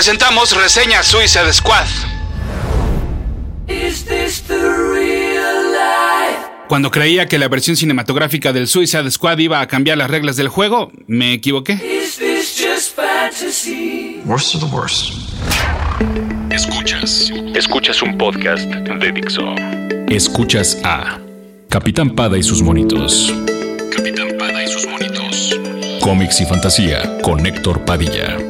Presentamos reseña Suicide Squad. Cuando creía que la versión cinematográfica del Suicide Squad iba a cambiar las reglas del juego, me equivoqué. Worst of the worst. Escuchas. Escuchas un podcast de Dixo. Escuchas a Capitán Pada y sus monitos. Capitán Pada y sus monitos. Cómics y fantasía con Héctor Padilla.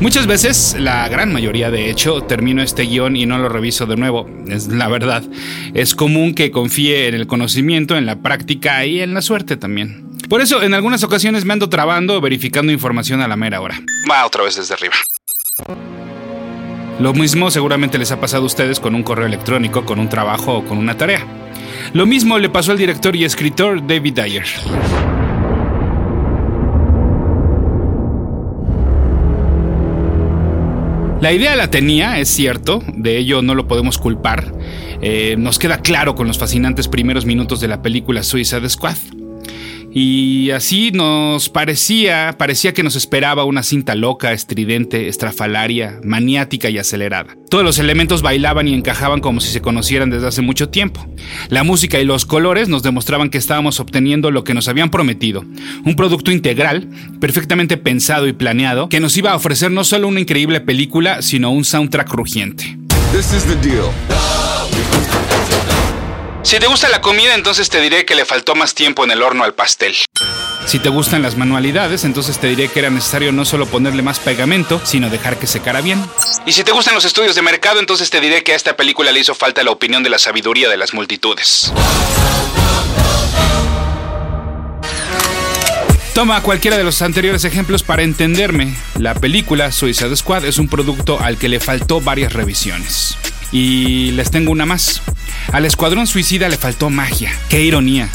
Muchas veces, la gran mayoría de hecho, termino este guion y no lo reviso de nuevo. Es la verdad. Es común que confíe en el conocimiento, en la práctica y en la suerte también. Por eso, en algunas ocasiones me ando trabando verificando información a la mera hora. Va otra vez desde arriba. Lo mismo seguramente les ha pasado a ustedes con un correo electrónico, con un trabajo o con una tarea. Lo mismo le pasó al director y escritor David Dyer. La idea la tenía, es cierto, de ello no lo podemos culpar. Eh, nos queda claro con los fascinantes primeros minutos de la película Suicide Squad. Y así nos parecía, parecía que nos esperaba una cinta loca, estridente, estrafalaria, maniática y acelerada. Todos los elementos bailaban y encajaban como si se conocieran desde hace mucho tiempo. La música y los colores nos demostraban que estábamos obteniendo lo que nos habían prometido, un producto integral, perfectamente pensado y planeado, que nos iba a ofrecer no solo una increíble película, sino un soundtrack rugiente. Si te gusta la comida, entonces te diré que le faltó más tiempo en el horno al pastel. Si te gustan las manualidades, entonces te diré que era necesario no solo ponerle más pegamento, sino dejar que secara bien. Y si te gustan los estudios de mercado, entonces te diré que a esta película le hizo falta la opinión de la sabiduría de las multitudes. Toma cualquiera de los anteriores ejemplos para entenderme. La película Suicide Squad es un producto al que le faltó varias revisiones. Y les tengo una más. Al escuadrón suicida le faltó magia. Qué ironía,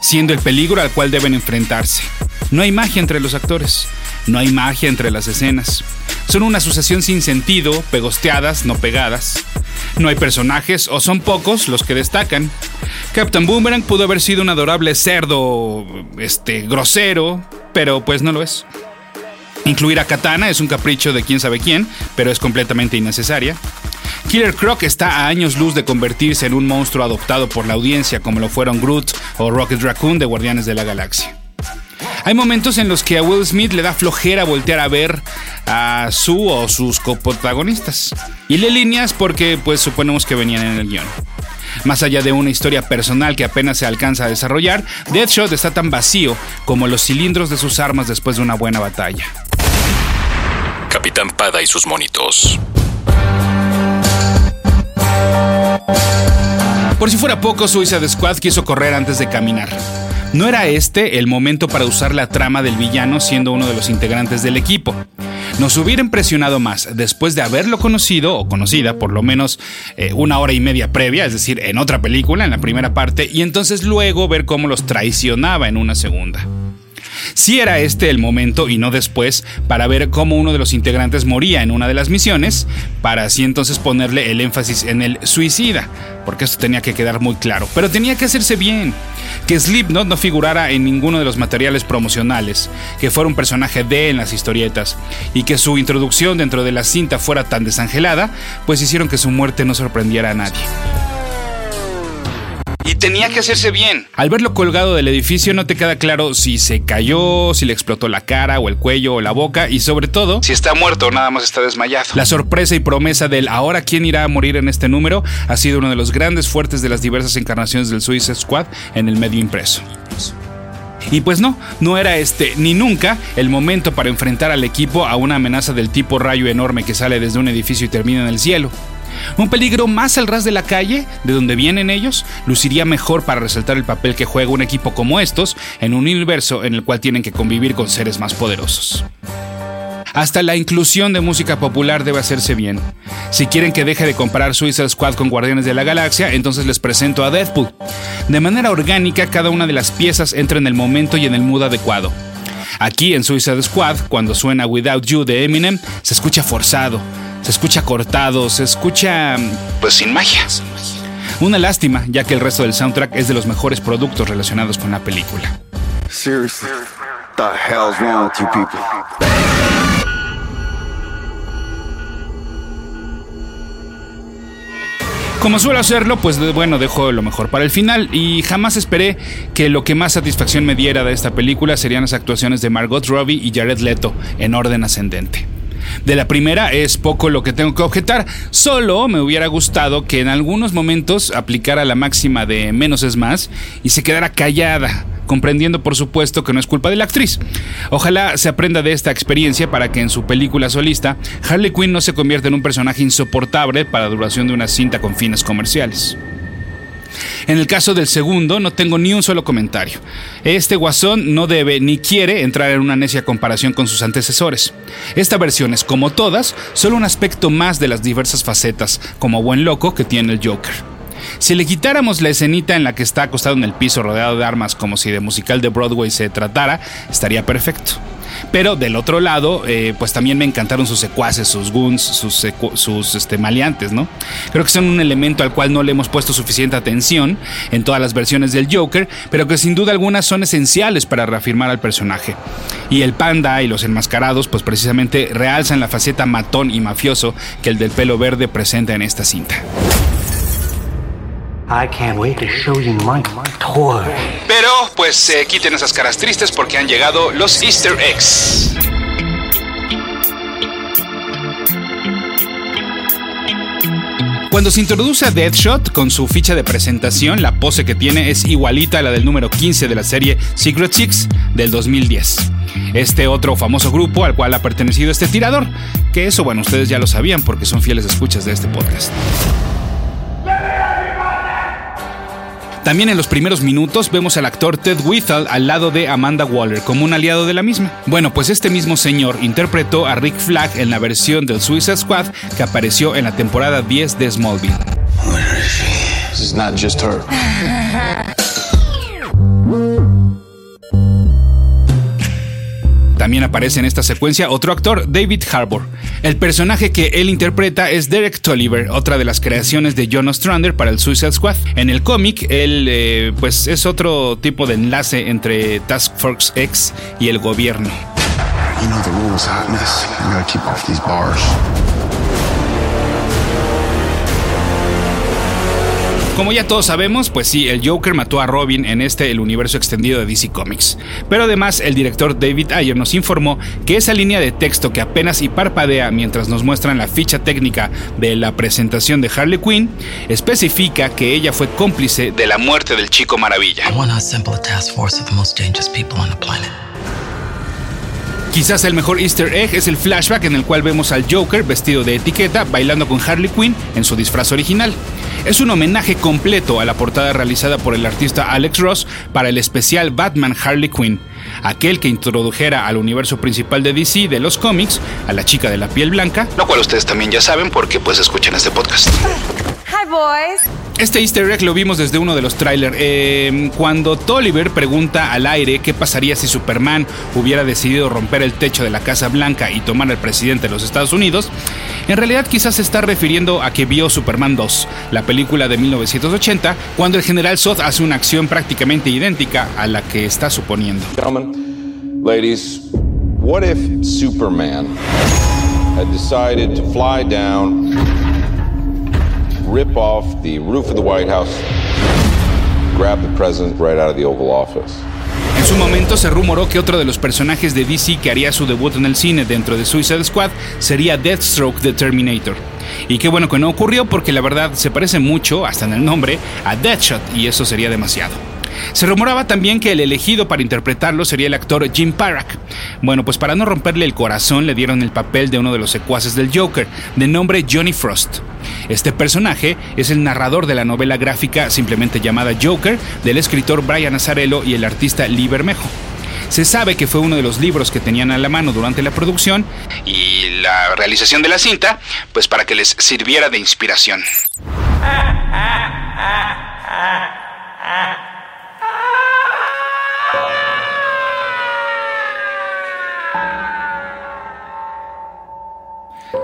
siendo el peligro al cual deben enfrentarse. No hay magia entre los actores, no hay magia entre las escenas. Son una asociación sin sentido, pegosteadas, no pegadas. No hay personajes o son pocos los que destacan. Captain Boomerang pudo haber sido un adorable cerdo, este, grosero, pero pues no lo es. Incluir a Katana es un capricho de quién sabe quién, pero es completamente innecesaria. Killer Croc está a años luz de convertirse en un monstruo adoptado por la audiencia como lo fueron Groot o Rocket Raccoon de Guardianes de la Galaxia. Hay momentos en los que a Will Smith le da flojera voltear a ver a su o sus coprotagonistas. Y le líneas porque pues suponemos que venían en el guion. Más allá de una historia personal que apenas se alcanza a desarrollar, Deadshot está tan vacío como los cilindros de sus armas después de una buena batalla. Capitán Pada y sus monitos. Si fuera poco, Suicide Squad quiso correr antes de caminar. No era este el momento para usar la trama del villano siendo uno de los integrantes del equipo. Nos hubiera impresionado más después de haberlo conocido o conocida por lo menos eh, una hora y media previa, es decir, en otra película, en la primera parte, y entonces luego ver cómo los traicionaba en una segunda. Si era este el momento y no después para ver cómo uno de los integrantes moría en una de las misiones, para así entonces ponerle el énfasis en el suicida, porque esto tenía que quedar muy claro, pero tenía que hacerse bien. Que Slipknot no figurara en ninguno de los materiales promocionales, que fuera un personaje de en las historietas y que su introducción dentro de la cinta fuera tan desangelada, pues hicieron que su muerte no sorprendiera a nadie. Tenía que hacerse bien. Al verlo colgado del edificio no te queda claro si se cayó, si le explotó la cara o el cuello o la boca y sobre todo si está muerto o nada más está desmayado. La sorpresa y promesa del ahora quién irá a morir en este número ha sido uno de los grandes fuertes de las diversas encarnaciones del Suicide Squad en el medio impreso. Y pues no, no era este ni nunca el momento para enfrentar al equipo a una amenaza del tipo rayo enorme que sale desde un edificio y termina en el cielo. Un peligro más al ras de la calle, de donde vienen ellos, luciría mejor para resaltar el papel que juega un equipo como estos en un universo en el cual tienen que convivir con seres más poderosos. Hasta la inclusión de música popular debe hacerse bien. Si quieren que deje de comparar Suicide Squad con Guardianes de la Galaxia, entonces les presento a Deadpool. De manera orgánica, cada una de las piezas entra en el momento y en el mood adecuado. Aquí en Suicide Squad, cuando suena Without You de Eminem, se escucha forzado, se escucha cortado, se escucha... pues sin magia. Una lástima, ya que el resto del soundtrack es de los mejores productos relacionados con la película. Seriously? Como suelo hacerlo, pues bueno, dejo lo mejor para el final y jamás esperé que lo que más satisfacción me diera de esta película serían las actuaciones de Margot Robbie y Jared Leto en orden ascendente. De la primera es poco lo que tengo que objetar, solo me hubiera gustado que en algunos momentos aplicara la máxima de menos es más y se quedara callada comprendiendo por supuesto que no es culpa de la actriz. Ojalá se aprenda de esta experiencia para que en su película solista Harley Quinn no se convierta en un personaje insoportable para la duración de una cinta con fines comerciales. En el caso del segundo, no tengo ni un solo comentario. Este guasón no debe ni quiere entrar en una necia comparación con sus antecesores. Esta versión es, como todas, solo un aspecto más de las diversas facetas, como buen loco, que tiene el Joker. Si le quitáramos la escenita en la que está acostado en el piso rodeado de armas como si de musical de Broadway se tratara, estaría perfecto. Pero del otro lado, eh, pues también me encantaron sus secuaces, sus goons, sus, sus este, maleantes, ¿no? Creo que son un elemento al cual no le hemos puesto suficiente atención en todas las versiones del Joker, pero que sin duda alguna son esenciales para reafirmar al personaje. Y el panda y los enmascarados, pues precisamente realzan la faceta matón y mafioso que el del pelo verde presenta en esta cinta. Pero, pues eh, quiten esas caras tristes porque han llegado los Easter eggs. Cuando se introduce a Deadshot con su ficha de presentación, la pose que tiene es igualita a la del número 15 de la serie Secret Six del 2010. Este otro famoso grupo al cual ha pertenecido este tirador, que eso bueno, ustedes ya lo sabían porque son fieles escuchas de este podcast. También en los primeros minutos vemos al actor Ted Withall al lado de Amanda Waller como un aliado de la misma. Bueno, pues este mismo señor interpretó a Rick Flag en la versión del Suicide Squad que apareció en la temporada 10 de Smallville. También aparece en esta secuencia otro actor, David Harbour. El personaje que él interpreta es Derek Tolliver, otra de las creaciones de John Ostrander para el Suicide Squad. En el cómic, él eh, pues es otro tipo de enlace entre Task Force X y el gobierno. Como ya todos sabemos, pues sí, el Joker mató a Robin en este el universo extendido de DC Comics. Pero además, el director David Ayer nos informó que esa línea de texto que apenas y parpadea mientras nos muestran la ficha técnica de la presentación de Harley Quinn, especifica que ella fue cómplice de la muerte del Chico Maravilla. Quizás el mejor easter egg es el flashback en el cual vemos al Joker vestido de etiqueta bailando con Harley Quinn en su disfraz original. Es un homenaje completo a la portada realizada por el artista Alex Ross para el especial Batman Harley Quinn, aquel que introdujera al universo principal de DC de los cómics a la chica de la piel blanca, lo cual ustedes también ya saben porque pues escuchan este podcast. Hi boys. Este easter egg lo vimos desde uno de los trailers. Em, cuando Tolliver pregunta al aire qué pasaría si Superman hubiera decidido romper el techo de la Casa Blanca y tomar al presidente de los Estados Unidos, en realidad quizás se está refiriendo a que vio Superman 2, la película de 1980, cuando el general Zod hace una acción prácticamente idéntica a la que está suponiendo. ladies, what if Superman had decided to fly down rip off the roof of the White House, grab the president right out of the Oval Office. En su momento se rumoró que otro de los personajes de DC que haría su debut en el cine dentro de Suicide Squad sería Deathstroke the Terminator. Y qué bueno que no ocurrió porque la verdad se parece mucho, hasta en el nombre, a Deadshot y eso sería demasiado. Se rumoraba también que el elegido para interpretarlo sería el actor Jim Parak. Bueno, pues para no romperle el corazón le dieron el papel de uno de los secuaces del Joker, de nombre Johnny Frost. Este personaje es el narrador de la novela gráfica simplemente llamada Joker del escritor Brian Azzarello y el artista Lee Bermejo. Se sabe que fue uno de los libros que tenían a la mano durante la producción y la realización de la cinta, pues para que les sirviera de inspiración.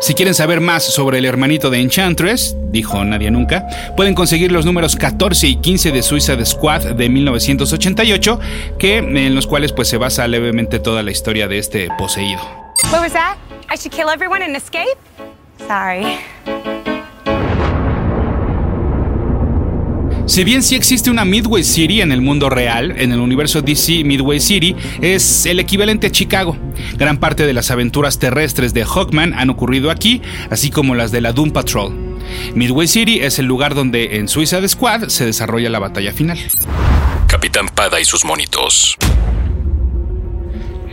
Si quieren saber más sobre el hermanito de Enchantress, dijo Nadie Nunca, pueden conseguir los números 14 y 15 de Suicide Squad de 1988, que, en los cuales pues, se basa levemente toda la historia de este poseído. What was that? I should kill everyone and escape? Sorry. Si bien sí existe una Midway City en el mundo real, en el universo DC Midway City es el equivalente a Chicago. Gran parte de las aventuras terrestres de Hawkman han ocurrido aquí, así como las de la Doom Patrol. Midway City es el lugar donde en Suicide Squad se desarrolla la batalla final. Capitán Pada y sus monitos.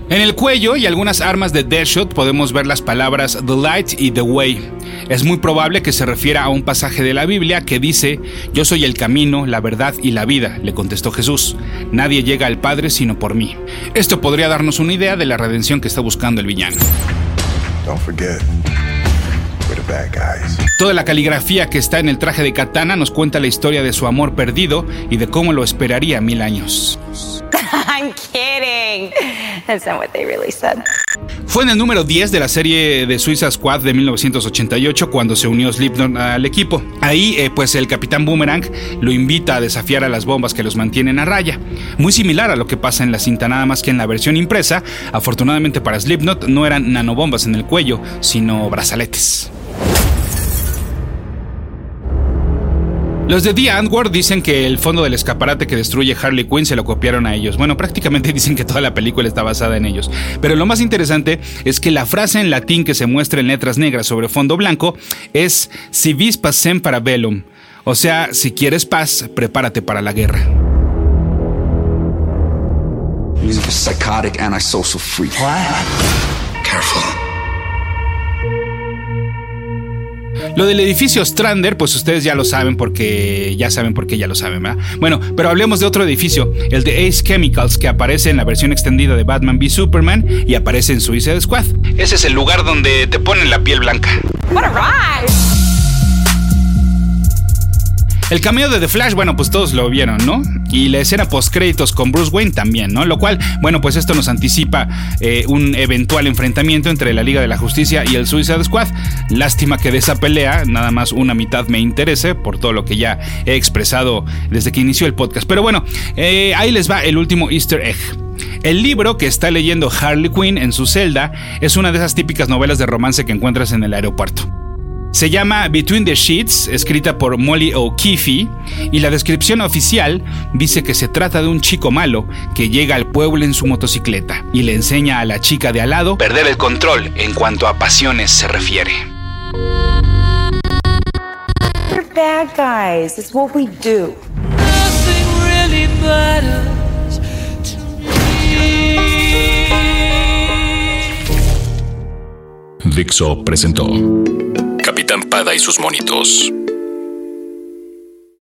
En el cuello y algunas armas de Deadshot podemos ver las palabras The Light y The Way. Es muy probable que se refiera a un pasaje de la Biblia que dice, Yo soy el camino, la verdad y la vida, le contestó Jesús. Nadie llega al Padre sino por mí. Esto podría darnos una idea de la redención que está buscando el villano. Toda la caligrafía que está en el traje de Katana nos cuenta la historia de su amor perdido y de cómo lo esperaría mil años. Fue en el número 10 de la serie de Suiza Squad de 1988 cuando se unió Slipknot al equipo. Ahí, eh, pues el Capitán Boomerang lo invita a desafiar a las bombas que los mantienen a raya. Muy similar a lo que pasa en la cinta, nada más que en la versión impresa, afortunadamente para Slipknot no eran nanobombas en el cuello, sino brazaletes. Los de The Antwoord dicen que el fondo del escaparate que destruye Harley Quinn se lo copiaron a ellos. Bueno, prácticamente dicen que toda la película está basada en ellos. Pero lo más interesante es que la frase en latín que se muestra en letras negras sobre fondo blanco es Si vis pacem para bellum. O sea, si quieres paz, prepárate para la guerra. psychotic Careful. Lo del edificio Strander, pues ustedes ya lo saben porque ya saben por qué ya lo saben, ¿verdad? Bueno, pero hablemos de otro edificio, el de Ace Chemicals, que aparece en la versión extendida de Batman v Superman y aparece en Suicide Squad. Ese es el lugar donde te ponen la piel blanca. What a ride. El cameo de The Flash, bueno, pues todos lo vieron, ¿no? Y la escena post créditos con Bruce Wayne también, ¿no? Lo cual, bueno, pues esto nos anticipa eh, un eventual enfrentamiento entre la Liga de la Justicia y el Suicide Squad. Lástima que de esa pelea nada más una mitad me interese por todo lo que ya he expresado desde que inició el podcast. Pero bueno, eh, ahí les va el último Easter egg. El libro que está leyendo Harley Quinn en su celda es una de esas típicas novelas de romance que encuentras en el aeropuerto. Se llama Between the Sheets, escrita por Molly O'Keefe, y la descripción oficial dice que se trata de un chico malo que llega al pueblo en su motocicleta y le enseña a la chica de al lado perder el control en cuanto a pasiones se refiere. bad guys. It's what we do. Dixo presentó Capitán Pada y sus monitos.